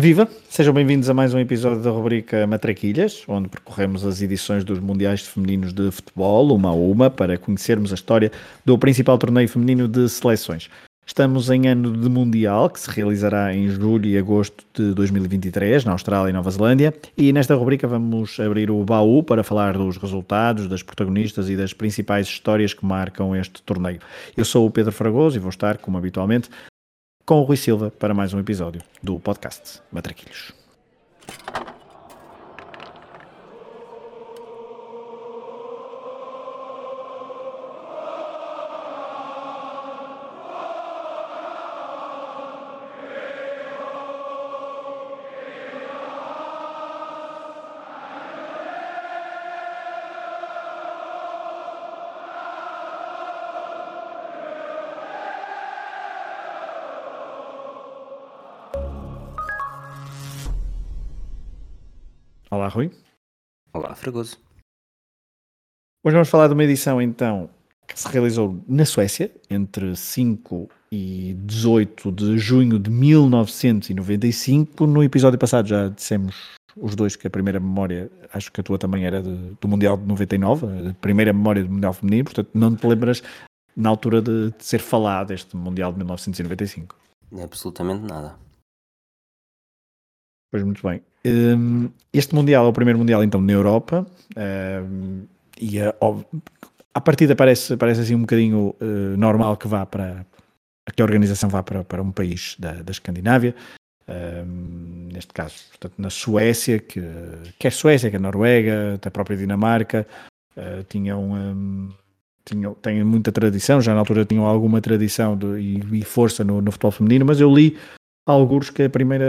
Viva! Sejam bem-vindos a mais um episódio da rubrica Matraquilhas, onde percorremos as edições dos Mundiais Femininos de Futebol, uma a uma, para conhecermos a história do principal torneio feminino de seleções. Estamos em ano de Mundial, que se realizará em julho e agosto de 2023, na Austrália e Nova Zelândia, e nesta rubrica vamos abrir o baú para falar dos resultados, das protagonistas e das principais histórias que marcam este torneio. Eu sou o Pedro Fragoso e vou estar, como habitualmente, com o Rui Silva para mais um episódio do podcast Matraquilhos. Olá, Rui. Olá, Fragoso. Hoje vamos falar de uma edição, então, que se realizou na Suécia entre 5 e 18 de junho de 1995. No episódio passado já dissemos os dois que a primeira memória, acho que a tua também era de, do Mundial de 99, a primeira memória do Mundial Feminino, portanto não te lembras na altura de, de ser falado este Mundial de 1995. Absolutamente nada. Pois muito bem. Um, este Mundial é o primeiro Mundial então na Europa. Um, e a, a partida parece, parece assim um bocadinho uh, normal que vá para que a organização vá para, para um país da, da Escandinávia, um, neste caso, portanto, na Suécia, que quer Suécia, quer Noruega, até a própria Dinamarca, uh, tinham, um, tinham, têm muita tradição, já na altura tinham alguma tradição de, e, e força no, no futebol feminino, mas eu li alguns que a primeira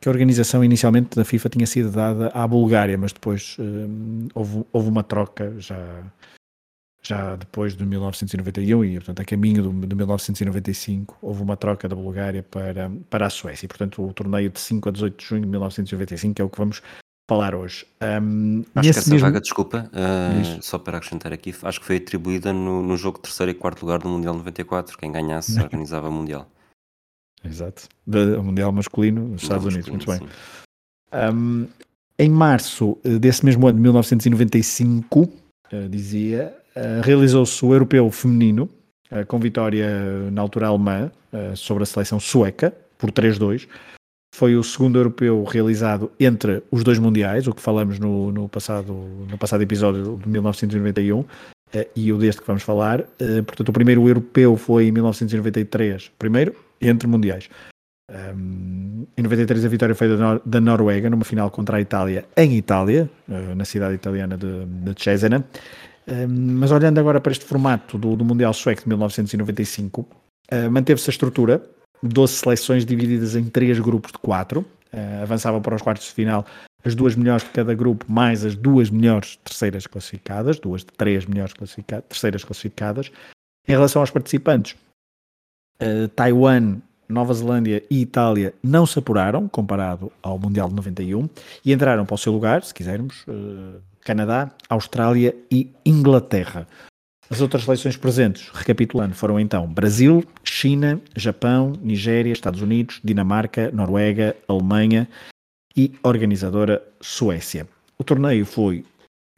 que a organização inicialmente da FIFA tinha sido dada à Bulgária, mas depois um, houve, houve uma troca já já depois de 1991 e portanto a caminho de 1995 houve uma troca da Bulgária para, para a Suécia e portanto o torneio de 5 a 18 de junho de 1995 é o que vamos falar hoje. Um, acho que essa mesmo... vaga, desculpa, uh, só para acrescentar aqui, acho que foi atribuída no, no jogo terceiro e quarto lugar do Mundial 94, quem ganhasse organizava o Mundial. Exato. O Mundial Masculino nos Estados Unidos, muito bem. Um, em março eh, desse mesmo ano de 1995, uh, eh, dizia, uh, realizou-se o Europeu Feminino, com vitória na altura alemã sobre a seleção sueca, por 3-2. Foi o segundo europeu realizado entre os dois mundiais, o que falamos no, no passado, no passado episódio de 1991, e o deste que vamos falar. portanto, o primeiro europeu foi em 1993, primeiro, entre mundiais. Um, em 93 a vitória foi da, Nor da, Noruega numa final contra a Itália em Itália, uh, na cidade italiana de, de Cesena. Um, mas olhando agora para este formato do, do Mundial Sueco de 1995, uh, manteve-se a estrutura, 12 seleções divididas em três grupos de quatro, uh, avançavam para os quartos de final as duas melhores de cada grupo, mais as duas melhores terceiras classificadas, duas de três melhores classificadas, terceiras classificadas. Em relação aos participantes, uh, Taiwan, Nova Zelândia e Itália não se apuraram, comparado ao Mundial de 91, e entraram para o seu lugar, se quisermos, uh, Canadá, Austrália e Inglaterra. As outras seleções presentes, recapitulando, foram então Brasil, China, Japão, Nigéria, Estados Unidos, Dinamarca, Noruega, Alemanha e organizadora Suécia. O torneio foi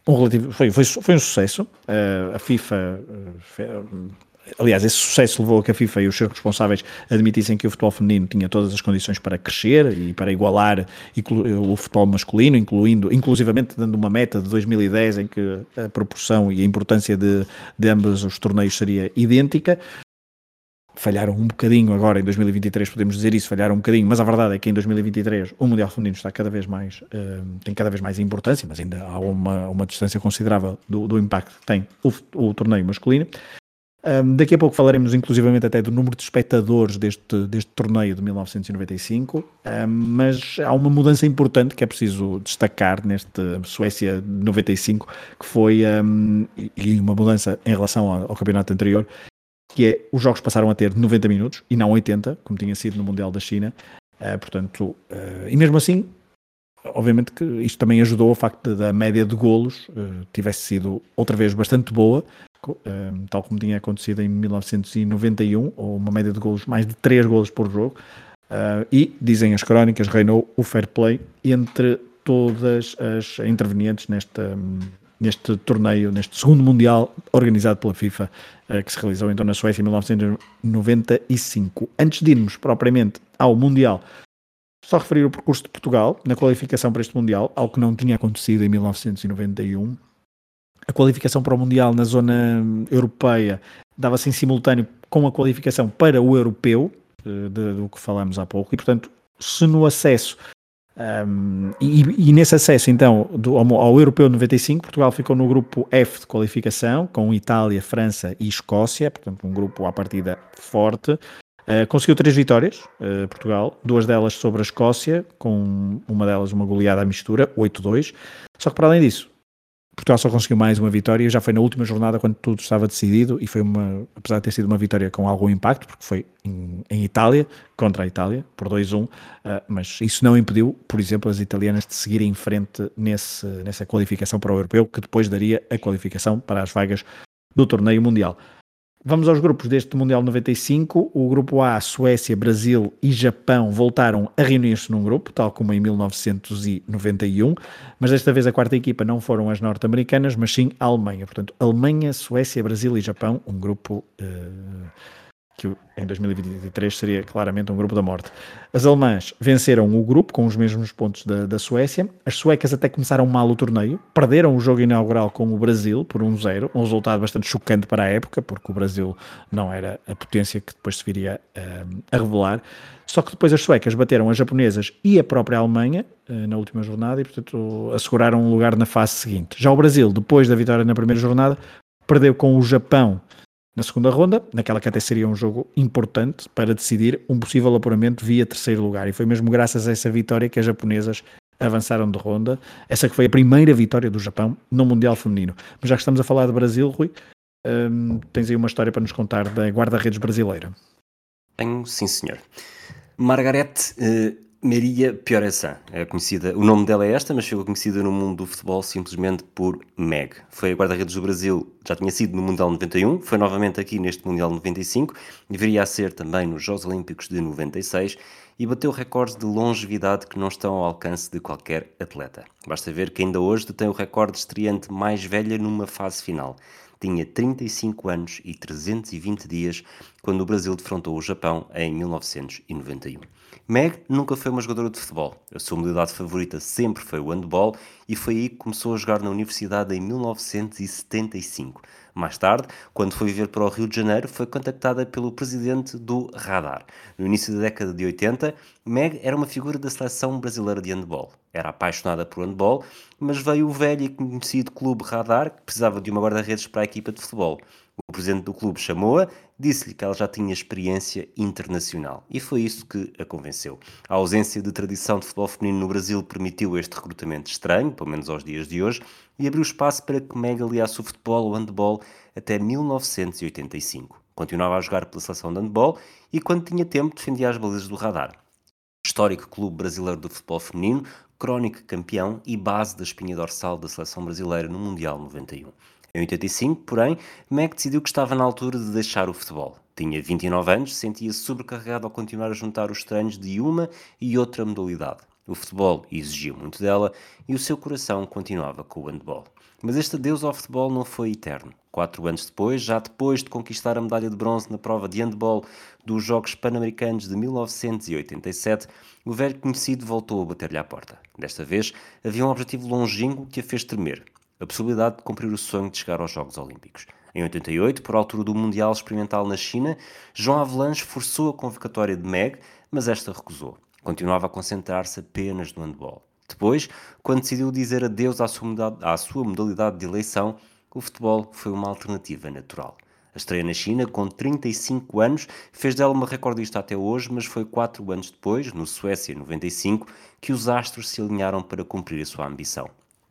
um relativo, foi, foi, foi um sucesso. Uh, a FIFA uh, aliás, esse sucesso levou a que a FIFA e os seus responsáveis admitissem que o futebol feminino tinha todas as condições para crescer e para igualar o futebol masculino, incluindo, inclusivamente dando uma meta de 2010 em que a proporção e a importância de, de ambos os torneios seria idêntica. Falharam um bocadinho agora em 2023, podemos dizer isso, falharam um bocadinho, mas a verdade é que em 2023 o Mundial Feminino está cada vez mais, uh, tem cada vez mais importância, mas ainda há uma, uma distância considerável do, do impacto que tem o, o torneio masculino. Um, daqui a pouco falaremos inclusivamente até do número de espectadores deste, deste torneio de 1995, um, mas há uma mudança importante que é preciso destacar neste Suécia 95, que foi um, e uma mudança em relação ao, ao, campeonato anterior, que é os jogos passaram a ter 90 minutos e não 80, como tinha sido no Mundial da China. Uh, portanto, uh, e mesmo assim, obviamente que isto também ajudou ao facto da média de golos uh, tivesse sido outra vez bastante boa, tal como tinha acontecido em 1991, ou uma média de golos, mais de 3 golos por jogo. Uh, e, dizem as crónicas, reinou o fair play entre todas as intervenientes nesta, neste torneio, neste segundo Mundial organizado pela FIFA, uh, que se realizou então na Suécia em 1995. Antes de irmos propriamente ao Mundial, só referir o percurso de Portugal na qualificação para este Mundial, algo que não tinha acontecido em 1991. A qualificação para o Mundial na zona europeia dava-se em simultâneo com a qualificação para o europeu, eh, de, do que falamos há pouco, e portanto, se no acesso um, e, e, nesse acesso então do, ao, ao, Europeu 95, Portugal ficou no grupo F de qualificação, com Itália, França e Escócia, portanto um grupo à partida forte. Uh, conseguiu três vitórias, uh, Portugal, duas delas sobre a Escócia, com uma delas uma goleada à mistura, 8-2. Só que para além disso, Portugal só conseguiu mais uma vitória, já foi na última jornada quando tudo estava decidido e foi uma, apesar de ter sido uma vitória com algum impacto, porque foi em, em Itália, contra a Itália, por 2-1, uh, mas isso não impediu, por exemplo, as italianas de seguirem em frente nesse, nessa qualificação para o Europeu, que depois daria a qualificação para as vagas do torneio mundial. Vamos aos grupos deste Mundial 95. O grupo A, Suécia, Brasil e Japão voltaram a reunir-se num grupo, tal como em 1991, mas desta vez a quarta equipa não foram as norte-americanas, mas sim a Alemanha. Portanto, Alemanha, Suécia, Brasil e Japão, um grupo uh, que em 2023 seria claramente um grupo da morte. As alemãs venceram o grupo com os mesmos pontos da, da Suécia. As suecas até começaram mal o torneio, perderam o jogo inaugural com o Brasil por 1-0, um resultado bastante chocante para a época, porque o Brasil não era a potência que depois se viria uh, a revelar. Só que depois as suecas bateram as japonesas e a própria Alemanha uh, na última jornada e, portanto, asseguraram um lugar na fase seguinte. Já o Brasil, depois da vitória na primeira jornada, perdeu com o Japão na segunda ronda, naquela que até seria um jogo importante para decidir um possível apuramento via terceiro lugar. E foi mesmo graças a essa vitória que as japonesas avançaram de ronda. Essa que foi a primeira vitória do Japão no Mundial Feminino. Mas já que estamos a falar de Brasil, Rui, hum, tens aí uma história para nos contar da guarda-redes brasileira. Tenho, sim senhor. Margarete eh, Maria Pioressan, é conhecida, o nome dela é esta, mas ficou conhecida no mundo do futebol simplesmente por Meg. Foi a guarda-redes do Brasil, já tinha sido no Mundial 91, foi novamente aqui neste Mundial 95, deveria ser também nos Jogos Olímpicos de 96 e bateu recordes de longevidade que não estão ao alcance de qualquer atleta. Basta ver que ainda hoje detém o recorde de estreante mais velha numa fase final. Tinha 35 anos e 320 dias quando o Brasil defrontou o Japão em 1991. Meg nunca foi uma jogadora de futebol. A sua modalidade favorita sempre foi o handball e foi aí que começou a jogar na universidade em 1975. Mais tarde, quando foi viver para o Rio de Janeiro, foi contactada pelo presidente do Radar. No início da década de 80, Meg era uma figura da seleção brasileira de handball. Era apaixonada por handball, mas veio o velho e conhecido clube Radar, que precisava de uma guarda-redes para a equipa de futebol. O presidente do clube chamou-a, disse-lhe que ela já tinha experiência internacional e foi isso que a convenceu. A ausência de tradição de futebol feminino no Brasil permitiu este recrutamento estranho, pelo menos aos dias de hoje, e abriu espaço para que Meg aliasse o futebol ao handball até 1985. Continuava a jogar pela seleção de handball e, quando tinha tempo, defendia as balizas do radar. Histórico clube brasileiro de futebol feminino, crónico campeão e base da espinha dorsal da seleção brasileira no Mundial 91. Em 85, porém, Meg decidiu que estava na altura de deixar o futebol. Tinha 29 anos, sentia-se sobrecarregado ao continuar a juntar os treinos de uma e outra modalidade. O futebol exigia muito dela e o seu coração continuava com o handball. Mas este adeus ao futebol não foi eterno. Quatro anos depois, já depois de conquistar a medalha de bronze na prova de handball dos Jogos Pan-Americanos de 1987, o velho conhecido voltou a bater-lhe à porta. Desta vez, havia um objetivo longínquo que a fez tremer a possibilidade de cumprir o sonho de chegar aos Jogos Olímpicos. Em 88, por altura do Mundial Experimental na China, João Avelange forçou a convocatória de Meg, mas esta recusou. Continuava a concentrar-se apenas no handball. Depois, quando decidiu dizer adeus à sua, à sua modalidade de eleição, o futebol foi uma alternativa natural. A estreia na China, com 35 anos, fez dela uma recordista até hoje, mas foi quatro anos depois, no Suécia 95, que os astros se alinharam para cumprir a sua ambição.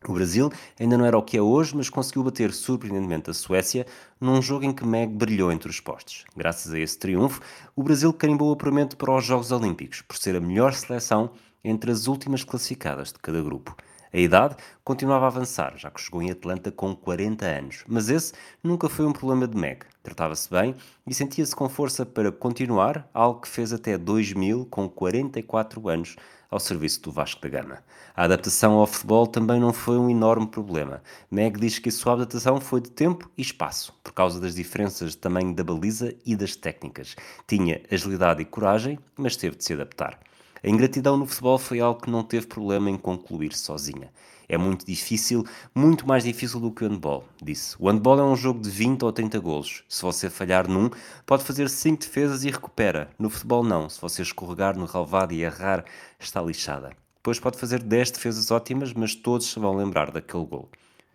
O Brasil ainda não era o que é hoje, mas conseguiu bater surpreendentemente a Suécia num jogo em que Meg brilhou entre os postes. Graças a esse triunfo, o Brasil carimbou o apuramento para os Jogos Olímpicos, por ser a melhor seleção entre as últimas classificadas de cada grupo. A idade continuava a avançar, já que chegou em Atlanta com 40 anos, mas esse nunca foi um problema de Meg. Tratava-se bem e sentia-se com força para continuar, algo que fez até 2000 com 44 anos ao serviço do Vasco da Gama. A adaptação ao futebol também não foi um enorme problema. Meg diz que a sua adaptação foi de tempo e espaço, por causa das diferenças de tamanho da baliza e das técnicas. Tinha agilidade e coragem, mas teve de se adaptar. A ingratidão no futebol foi algo que não teve problema em concluir sozinha. É muito difícil, muito mais difícil do que o handball, disse. O handball é um jogo de 20 ou 30 golos. Se você falhar num, pode fazer 5 defesas e recupera. No futebol não. Se você escorregar no relvado e errar, está lixada. Depois pode fazer 10 defesas ótimas, mas todos se vão lembrar daquele gol.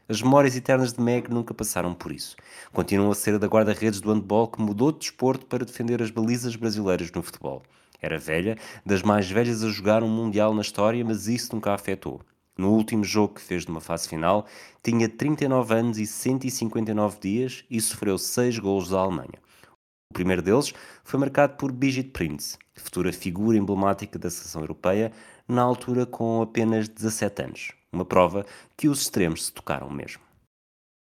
As memórias eternas de Meg nunca passaram por isso. Continuam a ser da guarda-redes do handball que mudou de desporto para defender as balizas brasileiras no futebol. Era velha, das mais velhas a jogar um Mundial na história, mas isso nunca a afetou. No último jogo que fez numa fase final, tinha 39 anos e 159 dias e sofreu 6 gols da Alemanha. O primeiro deles foi marcado por Brigitte Prinz, futura figura emblemática da seleção europeia, na altura com apenas 17 anos. Uma prova que os extremos se tocaram mesmo.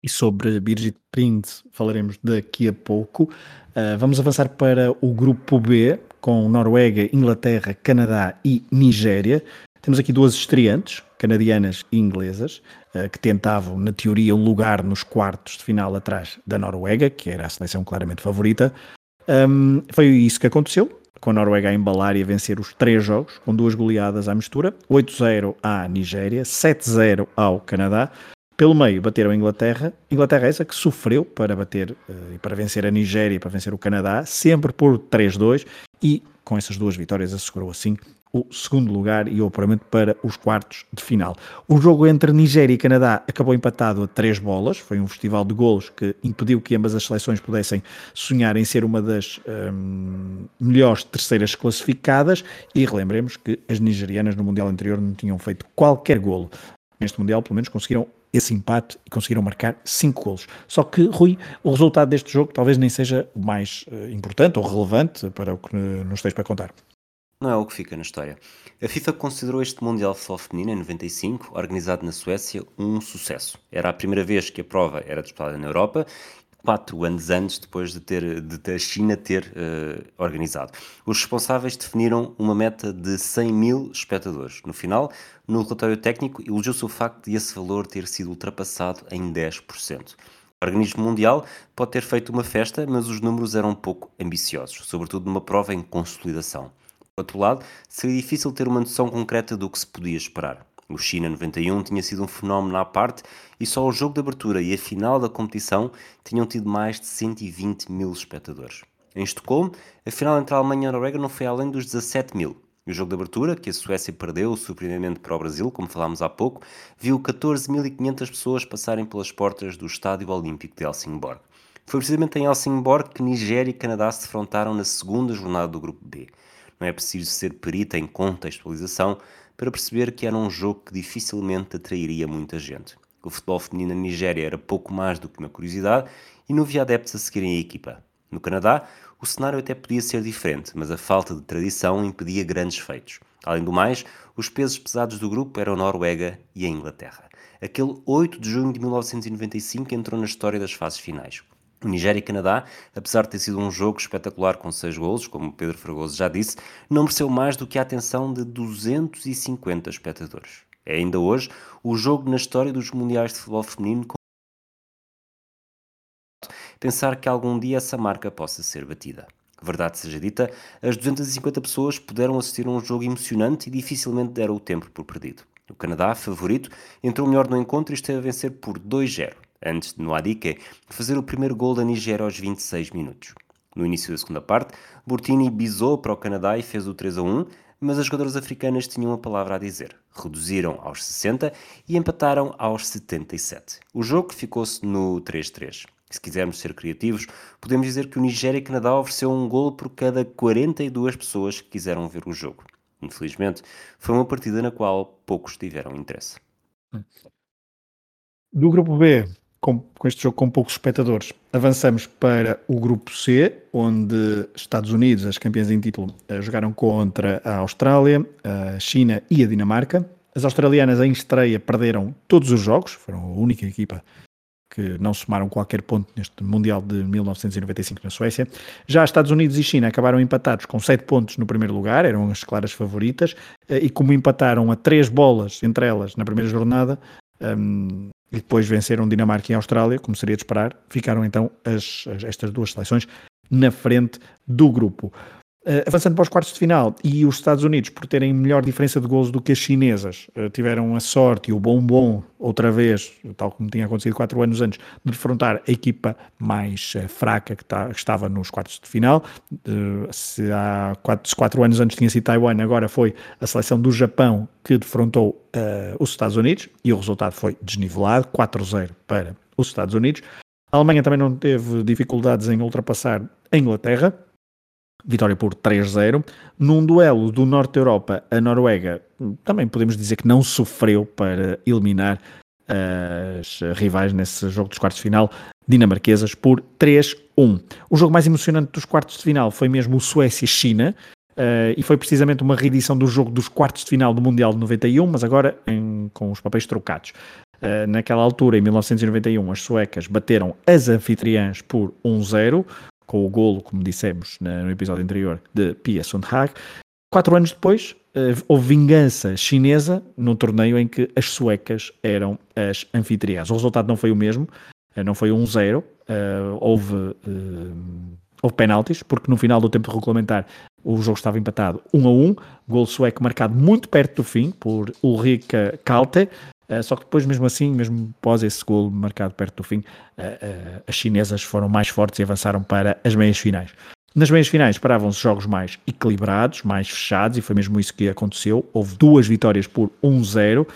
E sobre Birgit Prinz falaremos daqui a pouco. Uh, vamos avançar para o grupo B, com Noruega, Inglaterra, Canadá e Nigéria. Temos aqui duas estreantes, canadianas e inglesas, uh, que tentavam, na teoria, um lugar nos quartos de final atrás da Noruega, que era a seleção claramente favorita. Um, foi isso que aconteceu, com a Noruega a embalar e a vencer os três jogos, com duas goleadas à mistura, 8-0 à Nigéria, 7-0 ao Canadá. Pelo meio bateram a Inglaterra, Inglaterra é essa que sofreu para bater uh, e para vencer a Nigéria e para vencer o Canadá, sempre por 3-2 e com essas duas vitórias assegurou assim o segundo lugar e o apuramento para os quartos de final. O jogo entre Nigéria e Canadá acabou empatado a três bolas, foi um festival de golos que impediu que ambas as seleções pudessem sonhar em ser uma das hum, melhores terceiras classificadas e relembremos que as nigerianas no Mundial anterior não tinham feito qualquer golo. Neste Mundial, pelo menos, conseguiram esse empate e conseguiram marcar 5 golos. Só que, Rui, o resultado deste jogo talvez nem seja o mais uh, importante ou relevante para o que nos tens para contar. Não é o que fica na história. A FIFA considerou este Mundial de Futebol Feminino em 95, organizado na Suécia, um sucesso. Era a primeira vez que a prova era disputada na Europa quatro anos antes, depois de ter de a China ter uh, organizado. Os responsáveis definiram uma meta de 100 mil espectadores. No final, no relatório técnico, elogiou-se o facto de esse valor ter sido ultrapassado em 10%. O organismo mundial pode ter feito uma festa, mas os números eram pouco ambiciosos, sobretudo numa prova em consolidação. Outro lado, seria difícil ter uma noção concreta do que se podia esperar. O China 91 tinha sido um fenómeno à parte e só o jogo de abertura e a final da competição tinham tido mais de 120 mil espectadores. Em Estocolmo, a final entre a Alemanha e a Noruega não foi além dos 17 mil. O jogo de abertura, que a Suécia perdeu surpreendentemente para o Brasil, como falámos há pouco, viu 14.500 pessoas passarem pelas portas do Estádio Olímpico de Helsingborg. Foi precisamente em Helsingborg que Nigéria e Canadá se defrontaram na segunda jornada do Grupo B. Não é preciso ser perita em contextualização para perceber que era um jogo que dificilmente atrairia muita gente. O futebol feminino na Nigéria era pouco mais do que uma curiosidade e não havia adeptos a seguirem a equipa. No Canadá, o cenário até podia ser diferente, mas a falta de tradição impedia grandes feitos. Além do mais, os pesos pesados do grupo eram a Noruega e a Inglaterra. Aquele 8 de junho de 1995 entrou na história das fases finais. O Nigéria e Canadá, apesar de ter sido um jogo espetacular com seis golos, como Pedro Fragoso já disse, não mereceu mais do que a atenção de 250 espectadores. É ainda hoje o jogo na história dos Mundiais de Futebol Feminino com pensar que algum dia essa marca possa ser batida. Verdade seja dita, as 250 pessoas puderam assistir a um jogo emocionante e dificilmente deram o tempo por perdido. O Canadá, favorito, entrou melhor no encontro e esteve a vencer por 2-0 antes de Noadike fazer o primeiro gol da Nigéria aos 26 minutos. No início da segunda parte, Burtini bisou para o Canadá e fez o 3 a 1, mas as jogadoras africanas tinham uma palavra a dizer. Reduziram aos 60 e empataram aos 77. O jogo ficou-se no 3-3. Se quisermos ser criativos, podemos dizer que o Nigéria e Canadá ofereceu um gol por cada 42 pessoas que quiseram ver o jogo. Infelizmente, foi uma partida na qual poucos tiveram interesse. Do grupo B, com, com, este jogo com poucos espectadores, avançamos para o grupo C, onde Estados Unidos, as campeãs em título, eh, jogaram contra a Austrália, a China e a Dinamarca. As australianas em estreia perderam todos os jogos, foram a única equipa que não somaram qualquer ponto neste Mundial de 1995 na Suécia. Já Estados Unidos e China acabaram empatados com 7 pontos no primeiro lugar, eram as claras favoritas, eh, e como empataram a 3 bolas entre elas na primeira jornada, um, e depois venceram Dinamarca e Austrália, como seria de esperar, ficaram então as, as, estas duas seleções na frente do grupo. Uh, avançando para os quartos de final, e os Estados Unidos, por terem melhor diferença de gols do que as chinesas, uh, tiveram a sorte e o bombom, outra vez, tal como tinha acontecido quatro anos antes, de defrontar a equipa mais uh, fraca que, tá, que, estava nos quartos de final. se há quatro, se quatro anos antes tinha sido Taiwan, agora foi a seleção do Japão que defrontou os Estados Unidos, e o resultado foi desnivelado, 4-0 para os Estados Unidos. A Alemanha também não teve dificuldades em ultrapassar a Inglaterra, vitória por 3-0. Num duelo do Norte da Europa, a Noruega também podemos dizer que não sofreu para eliminar as rivais nesse jogo dos quartos de final dinamarquesas por 3-1. O jogo mais emocionante dos quartos de final foi mesmo o Suécia-China. Uh, e foi precisamente uma reedição do jogo dos quartos de final do Mundial de 91, mas agora em, com os papéis trocados. Uh, naquela altura, em 1991, as suecas bateram as anfitriãs por 1-0 com o golo, como dissemos no episódio anterior, de Pia Sundhag. Quatro anos depois, eh, houve vingança chinesa no torneio em que as suecas eram as anfitriãs. O resultado não foi o mesmo, eh, não foi 1-0, um houve, houve penaltis, porque no final do tempo regulamentar o jogo estava empatado 1 a 1, gol sueco marcado muito perto do fim por Ulrika Kalte, Uh, só que depois, mesmo assim, mesmo após esse gol marcado perto do fim, uh, uh, as chinesas foram mais fortes e avançaram para as meias finais. Nas meias finais esperavam-se jogos mais equilibrados, mais fechados, e foi mesmo isso que aconteceu. Houve duas vitórias por 1-0,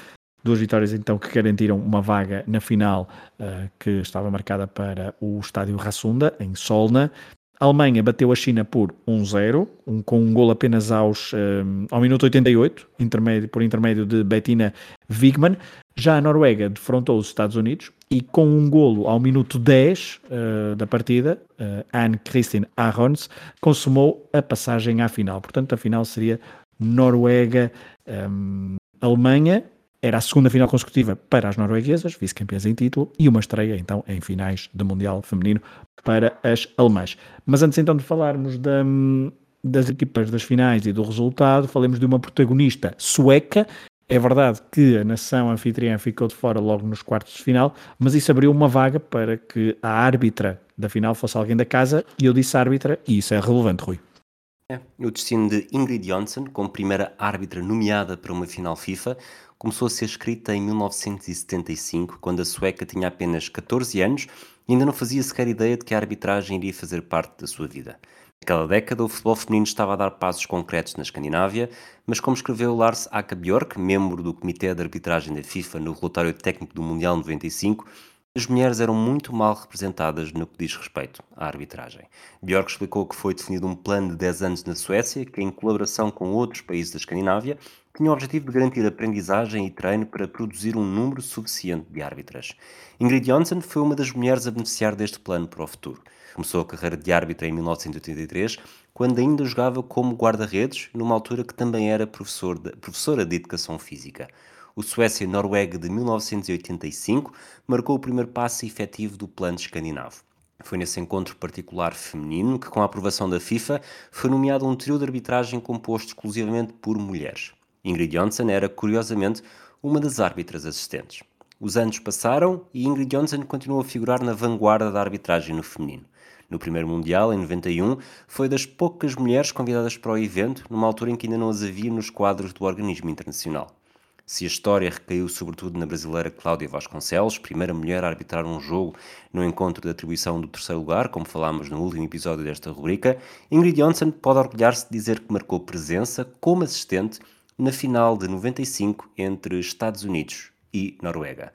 duas vitórias então que garantiram uma vaga na final que estava marcada para o estádio Rassunda, em Solna. A Alemanha bateu a China por 1-0, um, com um gol apenas aos, um, ao minuto 88, intermédio, por intermédio de Bettina Wigman. Já a Noruega defrontou os Estados Unidos e com um golo ao minuto 10 uh, eh, da partida, uh, Anne Kristin Arons consumou a passagem à final. Portanto, a final seria Noruega-Alemanha. Um, era a segunda final consecutiva para as norueguesas, vice-campeãs em título, e uma estreia então em finais do Mundial Feminino para as alemãs. Mas antes então de falarmos da, das equipas das finais e do resultado, falemos de uma protagonista sueca é verdade que a nação anfitriã ficou de fora logo nos quartos de final, mas isso abriu uma vaga para que a árbitra da final fosse alguém da casa, e eu disse árbitra, e isso é relevante, Rui. É. O destino de Ingrid Jonsson, como primeira árbitra nomeada para uma final FIFA, começou a ser escrita em 1975, quando a sueca tinha apenas 14 anos e ainda não fazia sequer ideia de que a arbitragem iria fazer parte da sua vida. Naquela década, o futebol feminino estava a dar passos concretos na Escandinávia, mas como escreveu Lars Aka Bjork, membro do Comitê de Arbitragem da FIFA no relatório técnico do Mundial 95, as mulheres eram muito mal representadas no que diz respeito à arbitragem. Bjork explicou que foi definido um plano de 10 anos na Suécia, que em colaboração com outros países da Escandinávia, tinha o objetivo de garantir aprendizagem e treino para produzir um número suficiente de árbitras. Ingrid Jonsson foi uma das mulheres a beneficiar deste plano para o futuro. Começou a carreira de árbitra em 1983, quando ainda jogava como guarda-redes, numa altura que também era professor de, professora de Educação Física. O Suécia-Noruega de 1985 marcou o primeiro passo efetivo do plano escandinavo. Foi nesse encontro particular feminino que, com a aprovação da FIFA, foi nomeado um trio de arbitragem composto exclusivamente por mulheres. Ingrid Jonsson era, curiosamente, uma das árbitras assistentes. Os anos passaram e Ingrid Jonsson continuou a figurar na vanguarda da arbitragem no feminino. No primeiro Mundial, em 91, foi das poucas mulheres convidadas para o evento, numa altura em que ainda não as havia nos quadros do organismo internacional. Se a história recaiu sobretudo na brasileira Cláudia Vasconcelos, primeira mulher a arbitrar um jogo no encontro de atribuição do terceiro lugar, como falámos no último episódio desta rubrica, Ingrid Jonsson pode orgulhar-se de dizer que marcou presença como assistente na final de 95 entre Estados Unidos e Noruega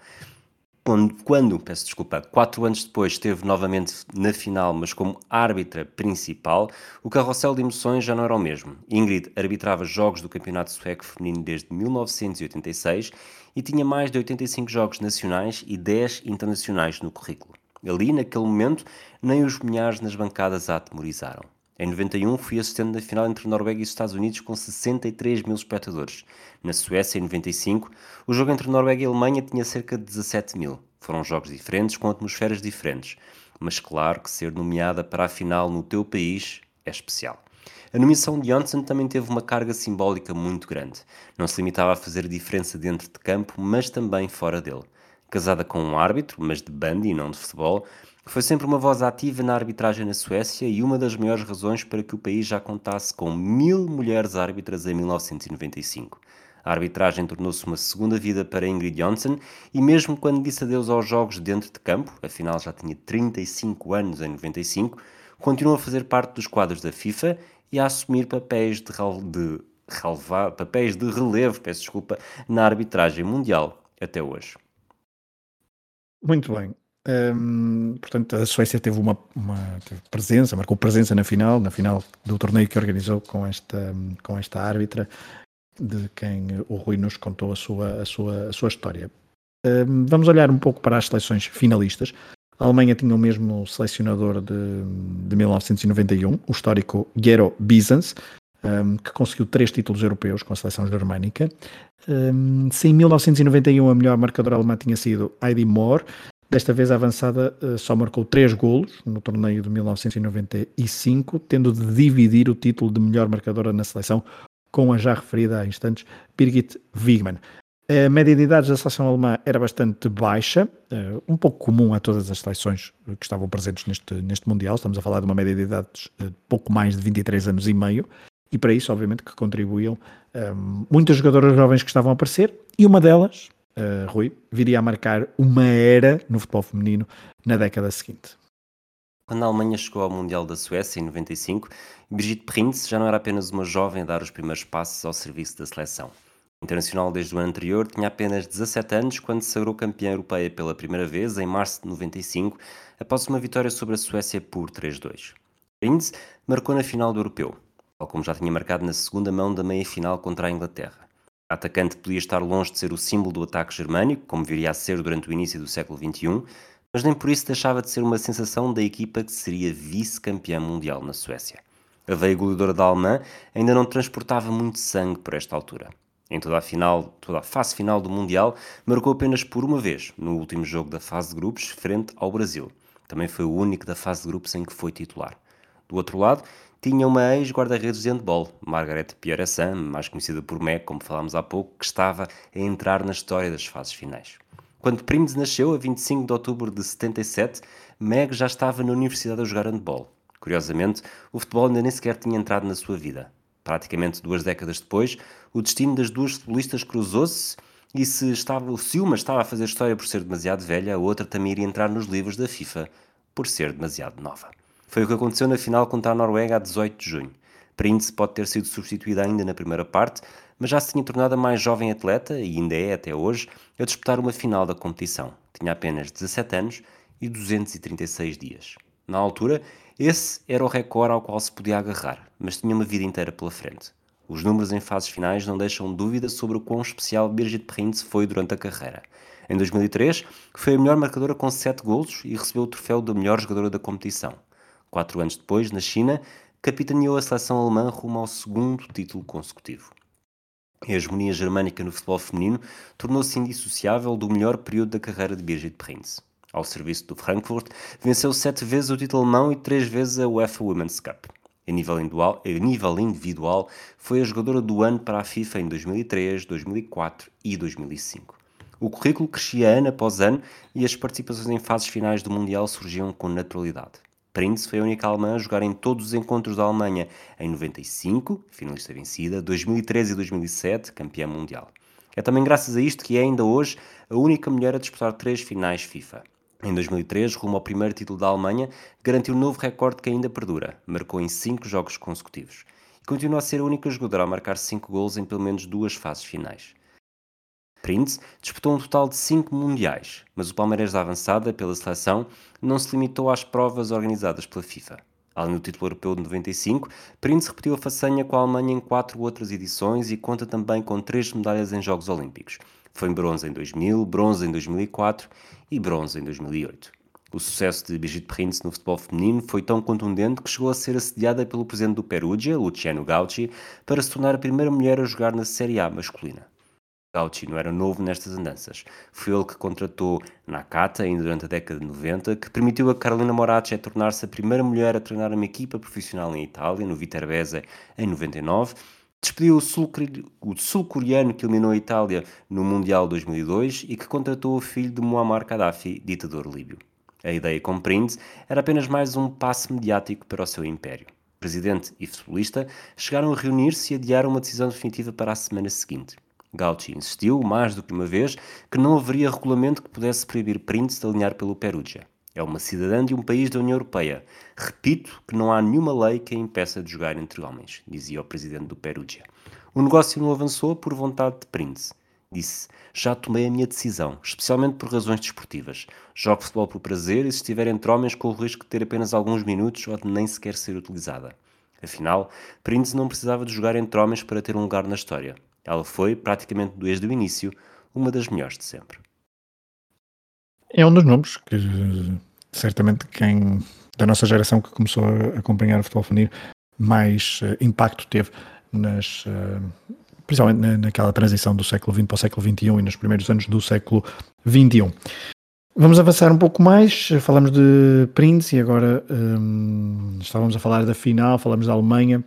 quando, quando, peço desculpa, quatro anos depois esteve novamente na final, mas como árbitra principal, o carrossel de emoções já não era o mesmo. Ingrid arbitrava jogos do Campeonato Sueco Feminino desde 1986 e tinha mais de 85 jogos nacionais e 10 internacionais no currículo. Ali, naquele momento, nem os milhares nas bancadas a atemorizaram. Em 91 fui assistente na final entre Noruega e Estados Unidos com 63 mil espectadores. Na Suécia, em 95, o jogo entre Noruega e Alemanha tinha cerca de 17 mil. Foram jogos diferentes com atmosferas diferentes. Mas claro que ser nomeada para a final no teu país é especial. A nomeação de Johnson também teve uma carga simbólica muito grande. Não se limitava a fazer diferença dentro de campo, mas também fora dele. Casada com um árbitro, mas de bandy e não de futebol, foi sempre uma voz ativa na arbitragem na Suécia e uma das maiores razões para que o país já contasse com mil mulheres árbitras em 1995. A arbitragem tornou-se uma segunda vida para Ingrid Johnson e mesmo quando disse adeus aos jogos dentro de campo, afinal já tinha 35 anos em 95, continuou a fazer parte dos quadros da FIFA e a assumir papéis de, de papéis de relevo, peço desculpa, na arbitragem mundial até hoje. Muito bem. Um, portanto, a Suécia teve uma, uma teve presença, marcou presença na final, na final do torneio que organizou com esta, com esta árbitra, de quem o Rui nos contou a sua, a sua, a sua história. Um, vamos olhar um pouco para as seleções finalistas. A Alemanha tinha o mesmo selecionador de, de 1991, o histórico Gero Bizans, um, que conseguiu três títulos europeus com a seleção germânica. Um, se em 1991 a melhor marcadora alemã tinha sido Heidi Moore, desta vez a avançada uh, só marcou três golos no torneio de 1995, tendo de dividir o título de melhor marcadora na seleção com a já referida há instantes Birgit Wigman. A média de idades da seleção alemã era bastante baixa, uh, um pouco comum a todas as seleções que estavam presentes neste, neste Mundial. Estamos a falar de uma média de idades de pouco mais de 23 anos e meio, e para isso, obviamente, que contribuíam eh, muitas jogadoras jovens que estavam a aparecer, e uma delas, uh, Rui, viria a marcar uma era no futebol feminino na década seguinte. Quando a Alemanha chegou ao Mundial da Suécia em 95, Brigitte Prinz já não era apenas uma jovem a dar os primeiros passos ao serviço da seleção. Internacional desde o ano anterior, tinha apenas 17 anos quando se sagrou campeã europeia pela primeira vez, em março de 95, após uma vitória sobre a Suécia por 3-2. Prince marcou na final do Europeu, tal como já tinha marcado na segunda mão da meia-final contra a Inglaterra. A atacante podia estar longe de ser o símbolo do ataque germânico, como viria a ser durante o início do século XXI, mas nem por isso deixava de ser uma sensação da equipa que seria vice-campeã mundial na Suécia. A veia goleadora da Alemã ainda não transportava muito sangue por esta altura. Em toda a, final, toda a fase final do Mundial, marcou apenas por uma vez, no último jogo da fase de grupos, frente ao Brasil. Também foi o único da fase de grupos em que foi titular. Do outro lado, tinha uma ex-guarda-redes de handball, Margaret Pierre-Hassan, mais conhecida por Meg, como falámos há pouco, que estava a entrar na história das fases finais. Quando Prince nasceu, a 25 de outubro de 77, Meg já estava na universidade a jogar handball. Curiosamente, o futebol ainda nem sequer tinha entrado na sua vida. Praticamente duas décadas depois, o destino das duas futebolistas cruzou-se e se, estava, se uma estava a fazer história por ser demasiado velha, a outra também iria entrar nos livros da FIFA por ser demasiado nova. Foi o que aconteceu na final contra a Noruega a 18 de junho. Prince pode ter sido substituída ainda na primeira parte, mas já se tinha tornado a mais jovem atleta, e ainda é até hoje, a disputar uma final da competição. Tinha apenas 17 anos e 236 dias. Na altura, esse era o recorde ao qual se podia agarrar, mas tinha uma vida inteira pela frente. Os números em fases finais não deixam dúvida sobre o quão especial Birgit Prinz foi durante a carreira. Em 2003, foi a melhor marcadora com 7 golos e recebeu o troféu da melhor jogadora da competição. Quatro anos depois, na China, capitaneou a seleção alemã rumo ao segundo título consecutivo. A hegemonia germânica no futebol feminino tornou-se indissociável do melhor período da carreira de Birgit Prinz ao serviço do Frankfurt, venceu sete vezes o título alemão e três vezes a UEFA Women's Cup. A nível, individual, a nível individual, foi a jogadora do ano para a FIFA em 2003, 2004 e 2005. O currículo crescia ano após ano e as participações em fases finais do Mundial surgiam com naturalidade. Prince foi a única alemã a jogar em todos os encontros da Alemanha em 95, finalista vencida, 2013 e 2007, campeã mundial. É também graças a isto que é ainda hoje a única mulher a disputar três finais FIFA. Em 2003, rumo ao primeiro título da Alemanha, garantiu um novo recorde que ainda perdura. Marcou em cinco jogos consecutivos. E continua a ser a única jogadora a marcar cinco gols em pelo menos duas fases finais. Prince disputou um total de cinco mundiais, mas o Palmeiras da avançada pela seleção não se limitou às provas organizadas pela FIFA. Além do título europeu de 95, Prince repetiu a façanha com a Alemanha em quatro outras edições e conta também com três medalhas em Jogos Olímpicos. Foi em bronze em 2000, bronze em 2004 e bronze em 2008. O sucesso de Brigitte Prince no futebol feminino foi tão contundente que chegou a ser assediada pelo presidente do Perugia, Luciano Gauci, para se tornar a primeira mulher a jogar na Série A masculina. Gauci não era novo nestas andanças. Foi ele que contratou Nakata, ainda durante a década de 90, que permitiu a Carolina Moracci tornar-se a primeira mulher a treinar uma equipa profissional em Itália, no Viterbese, em 99, despediu o sul-coreano que eliminou a Itália no Mundial 2002 e que contratou o filho de Muammar Gaddafi, ditador líbio. A ideia com Prince era apenas mais um passo mediático para o seu império. Presidente e futebolista chegaram a reunir-se e adiaram uma decisão definitiva para a semana seguinte. Gauchi insistiu, mais do que uma vez, que não haveria regulamento que pudesse proibir Prince de alinhar pelo Perugia. É uma cidadã de um país da União Europeia. Repito que não há nenhuma lei que a impeça de jogar entre homens, dizia o presidente do Perugia. O negócio não avançou por vontade de Prince. Disse: Já tomei a minha decisão, especialmente por razões desportivas. Jogo futebol por prazer e se estiver entre homens com o risco de ter apenas alguns minutos ou de nem sequer ser utilizada. Afinal, Prince não precisava de jogar entre homens para ter um lugar na história. Ela foi, praticamente desde o início, uma das melhores de sempre. É um dos nomes que certamente quem da nossa geração que começou a acompanhar o futebol feminino mais uh, impacto teve nas uh, principalmente na, naquela transição do século XX para o século XXI e nos primeiros anos do século XXI. Vamos avançar um pouco mais, falamos de Prince e agora um, estávamos a falar da final, falamos da Alemanha,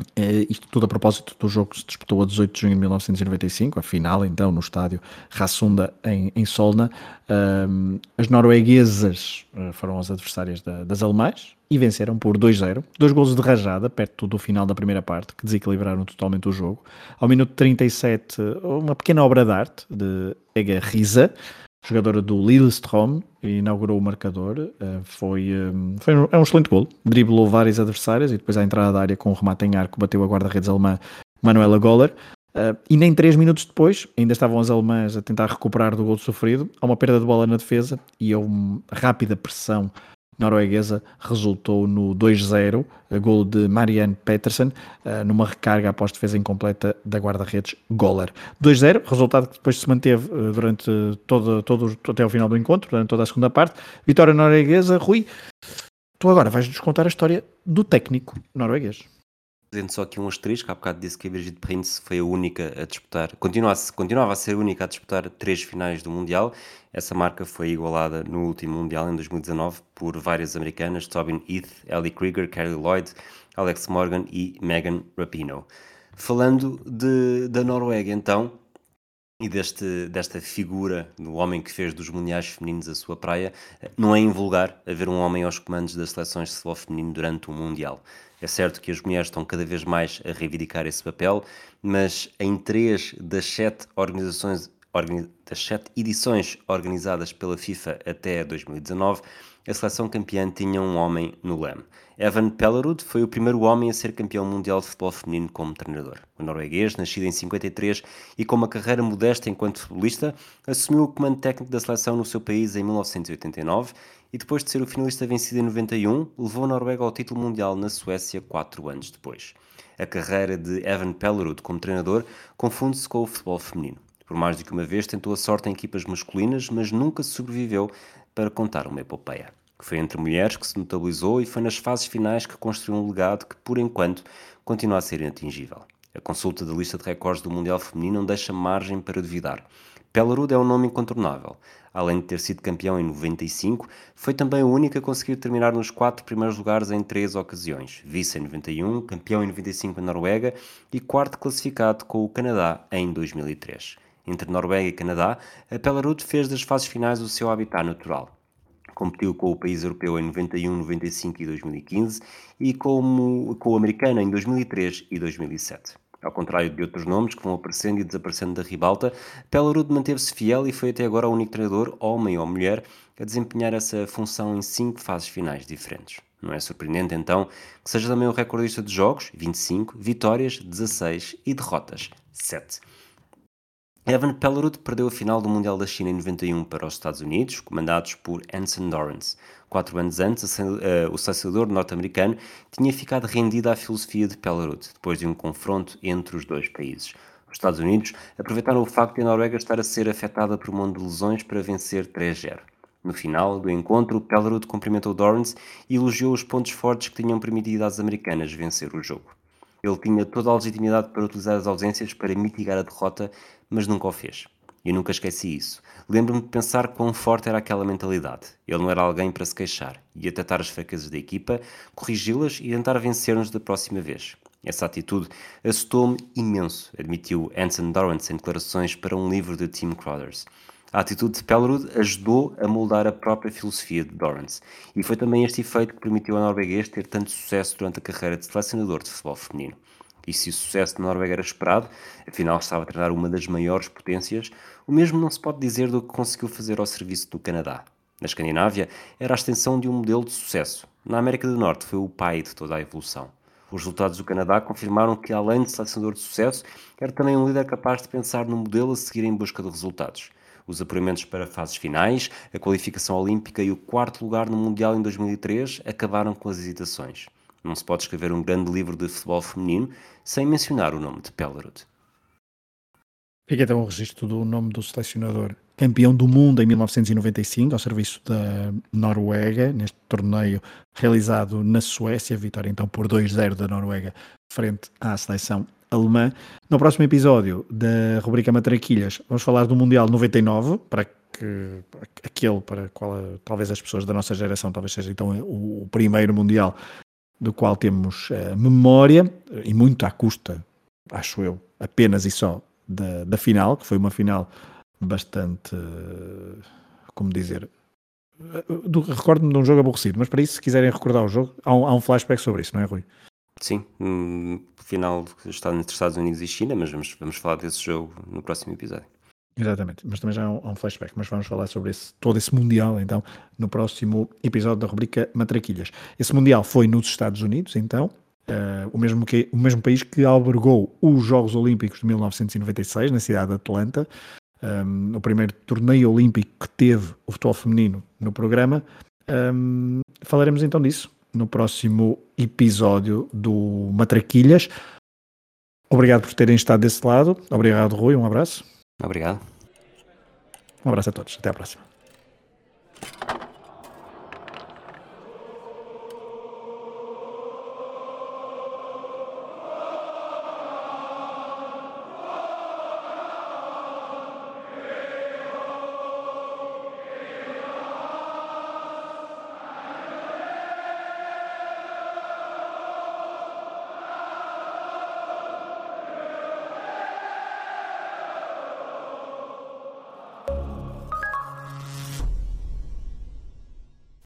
Uh, isto tudo a propósito do jogo que se disputou a 18 de junho de 1995, a final então no estádio Rassunda em, em Solna. Uh, as norueguesas uh, foram as adversárias da, das alemãs e venceram por 2-0. Dois golos de rajada perto do final da primeira parte que desequilibraram totalmente o jogo. Ao minuto 37, uma pequena obra de arte de Ega Riza jogadora do Lillestrøm, inaugurou o marcador. Uh, foi, um, foi um, é um excelente gol. Driblou vários adversários e depois à entrada da área com um remate em arco bateu a guarda-redes alemã Manuela Goller. Uh, e nem 3 minutos depois, ainda estavam as alemãs a tentar recuperar do gol sofrido. Há uma perda de bola na defesa e há uma rápida pressão norueguesa resultou no 2-0, gol de Marianne Petersen, eh, numa recarga após defesa incompleta da guarda-redes Goller. 2-0, resultado que depois se manteve eh, durante todo, todo, até ao final do encontro, durante toda a segunda parte. Vitória norueguesa, Rui, tu agora vais-nos contar a história do técnico norueguês. Fazendo só aqui um asterisco, há bocado disse que a Brigitte Prince foi a única a disputar, continua continuava a ser a única a disputar três finais do Mundial. Essa marca foi igualada no último Mundial, em 2019, por várias americanas, Tobin Heath, Ellie Krieger, Carrie Lloyd, Alex Morgan e Megan Rapinoe. Falando de, da Noruega, então, e deste, desta figura do homem que fez dos mundiais femininos a sua praia, não é invulgar haver um homem aos comandos das seleções de futebol feminino durante um Mundial. É certo que as mulheres estão cada vez mais a reivindicar esse papel, mas em três das sete organizações das sete edições organizadas pela FIFA até 2019, a seleção campeã tinha um homem no leme. Evan Pellerud foi o primeiro homem a ser campeão mundial de futebol feminino como treinador. O norueguês, nascido em 53 e com uma carreira modesta enquanto futebolista, assumiu o comando técnico da seleção no seu país em 1989 e depois de ser o finalista vencido em 91, levou a Noruega ao título mundial na Suécia quatro anos depois. A carreira de Evan Pellerud como treinador confunde-se com o futebol feminino. Por mais do que uma vez tentou a sorte em equipas masculinas, mas nunca sobreviveu para contar uma epopeia. Que foi entre mulheres que se notabilizou e foi nas fases finais que construiu um legado que, por enquanto, continua a ser inatingível. A consulta da lista de recordes do Mundial Feminino não deixa margem para duvidar. Pellerud é um nome incontornável. Além de ter sido campeão em 95, foi também o único a conseguir terminar nos quatro primeiros lugares em três ocasiões. Vice em 91, campeão em 95 na Noruega e quarto classificado com o Canadá em 2003 entre Noruega e Canadá, a Pelarud fez das fases finais o seu habitat natural. Competiu com o país europeu em 91, 95 e 2015 e com o americano em 2003 e 2007. Ao contrário de outros nomes que vão aparecendo e desaparecendo da ribalta, Pelarud manteve-se fiel e foi até agora o único treinador, homem ou mulher, a desempenhar essa função em cinco fases finais diferentes. Não é surpreendente, então, que seja também o recordista de jogos, 25, vitórias, 16 e derrotas, 7. Evan Pellerud perdeu a final do Mundial da China em 91 para os Estados Unidos, comandados por Anson Dorrance. Quatro anos antes, eh, o selecionador norte-americano tinha ficado rendido à filosofia de Pellerud, depois de um confronto entre os dois países. Os Estados Unidos aproveitaram o facto de a Noruega estar a ser afetada por um monte de lesões para vencer 3-0. No final do encontro, Pellerud cumprimentou Dorrance e elogiou os pontos fortes que tinham permitido às americanas vencer o jogo. Ele tinha toda a legitimidade para utilizar as ausências para mitigar a derrota, mas nunca o fez. E nunca esqueci isso. Lembro-me de pensar quão forte era aquela mentalidade. Ele não era alguém para se queixar. Ia tratar as fraquezas da equipa, corrigi-las e tentar vencer-nos da próxima vez. Essa atitude assustou-me imenso, admitiu Anson Dorrance em declarações para um livro de Tim Crothers. A atitude de Pellerud ajudou a moldar a própria filosofia de Dorrance, e foi também este efeito que permitiu ao norueguês ter tanto sucesso durante a carreira de selecionador de futebol feminino. E se o sucesso da Noruega era esperado, afinal estava a treinar uma das maiores potências, o mesmo não se pode dizer do que conseguiu fazer ao serviço do Canadá. Na Escandinávia, era a extensão de um modelo de sucesso. Na América do Norte, foi o pai de toda a evolução. Os resultados do Canadá confirmaram que, além de selecionador de sucesso, era também um líder capaz de pensar no modelo a seguir em busca de resultados. Os apuramentos para fases finais, a qualificação olímpica e o quarto lugar no Mundial em 2003 acabaram com as hesitações. Não se pode escrever um grande livro de futebol feminino sem mencionar o nome de Pellerud. Fica então o registro do nome do selecionador campeão do mundo em 1995, ao serviço da Noruega, neste torneio realizado na Suécia. Vitória então por 2-0 da Noruega frente à seleção alemã. No próximo episódio da rubrica Matraquilhas, vamos falar do Mundial 99, para que aquele para qual talvez as pessoas da nossa geração talvez seja então o, o primeiro Mundial do qual temos uh, memória, e muito à custa, acho eu, apenas e só da, da final, que foi uma final bastante, como dizer, recordo-me de um jogo aborrecido, mas para isso, se quiserem recordar o jogo, há um, há um flashback sobre isso, não é, Rui? Sim, no final está entre Estados Unidos e China, mas vamos, vamos falar desse jogo no próximo episódio. Exatamente, mas também já há um, um, flashback, mas vamos falar sobre esse, todo esse Mundial, então, no próximo episódio da rubrica Matraquilhas. Esse Mundial foi nos Estados Unidos, então, uh, o, mesmo que, o mesmo país que albergou os Jogos Olímpicos de 1996, na cidade de Atlanta, um, o primeiro torneio olímpico que teve o futebol feminino no programa. Um, falaremos então disso no próximo episódio do Matraquilhas. Obrigado por terem estado desse lado. Obrigado, Rui. Um abraço. Obrigado. Um abraço a todos. Até a próxima.